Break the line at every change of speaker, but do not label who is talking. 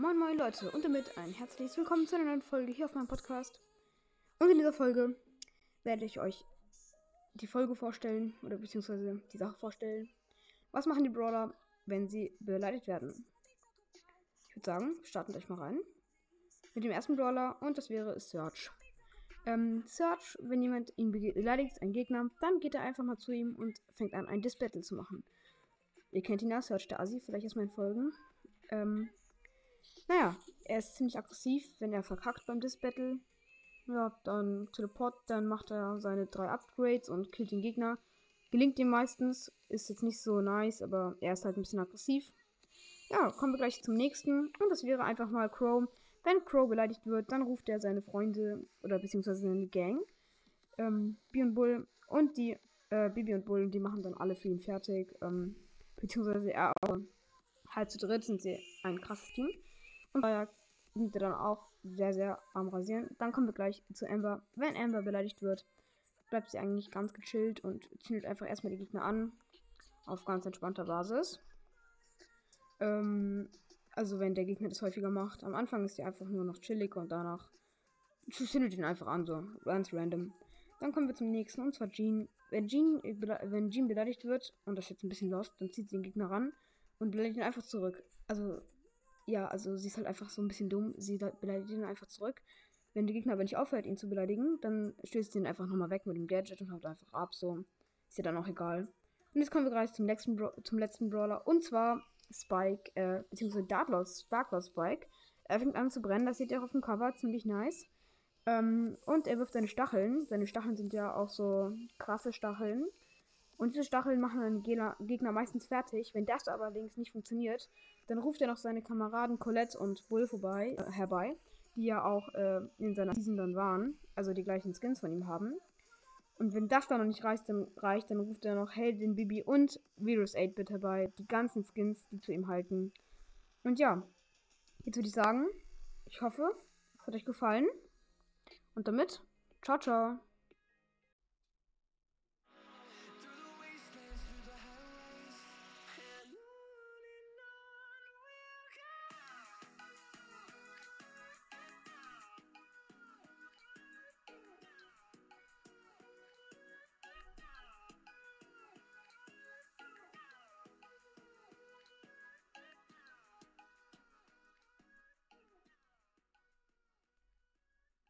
Moin moin Leute und damit ein herzliches Willkommen zu einer neuen Folge hier auf meinem Podcast. Und in dieser Folge werde ich euch die Folge vorstellen oder beziehungsweise die Sache vorstellen. Was machen die Brawler, wenn sie beleidigt werden? Ich würde sagen, starten gleich mal rein. Mit dem ersten Brawler und das wäre Search. Ähm, Search, wenn jemand ihn beleidigt, ein Gegner, dann geht er einfach mal zu ihm und fängt an, ein Diss-Battle zu machen. Ihr kennt ihn ja, Search der Asi, vielleicht erstmal in Folgen. Ähm, naja, er ist ziemlich aggressiv, wenn er verkackt beim Diss-Battle. Ja, dann Teleport, dann macht er seine drei Upgrades und killt den Gegner. Gelingt ihm meistens, ist jetzt nicht so nice, aber er ist halt ein bisschen aggressiv. Ja, kommen wir gleich zum nächsten. Und das wäre einfach mal Crow. Wenn Crow beleidigt wird, dann ruft er seine Freunde oder beziehungsweise seine Gang, ähm, B und Bull und die, äh, Bibi und Bull, die machen dann alle für ihn fertig. Ähm, beziehungsweise er auch. Halt zu dritt sind sie ein krasses Team. Und daher sind dann auch sehr, sehr am Rasieren. Dann kommen wir gleich zu Amber. Wenn Amber beleidigt wird, bleibt sie eigentlich ganz gechillt und zündet einfach erstmal die Gegner an. Auf ganz entspannter Basis. Ähm, also wenn der Gegner das häufiger macht. Am Anfang ist sie einfach nur noch chillig und danach zündet ihn einfach an, so ganz random. Dann kommen wir zum nächsten und zwar Jean. Wenn Jean, wenn Jean beleidigt wird, und das ist jetzt ein bisschen lost, dann zieht sie den Gegner ran und beleidigt ihn einfach zurück. Also ja, also sie ist halt einfach so ein bisschen dumm. Sie beleidigt ihn einfach zurück. Wenn der Gegner aber nicht aufhört, ihn zu beleidigen, dann stößt sie ihn einfach nochmal weg mit dem Gadget und haut einfach ab. So ist ja dann auch egal. Und jetzt kommen wir gleich zum letzten, Bra zum letzten Brawler. Und zwar Spike, äh, beziehungsweise Dartlaws, Darklaw Spike. Er fängt an zu brennen, das seht ihr auf dem Cover, ziemlich nice. Ähm, und er wirft seine Stacheln. Seine Stacheln sind ja auch so krasse Stacheln. Und diese Stacheln machen einen Gegner meistens fertig. Wenn das allerdings nicht funktioniert, dann ruft er noch seine Kameraden Colette und Bull vorbei, äh, herbei, die ja auch äh, in seiner Season dann waren, also die gleichen Skins von ihm haben. Und wenn das dann noch nicht reicht, dann, reicht, dann ruft er noch Heldin, Bibi und Virus 8-Bit herbei, die ganzen Skins, die zu ihm halten. Und ja, jetzt würde ich sagen, ich hoffe, es hat euch gefallen. Und damit, ciao, ciao.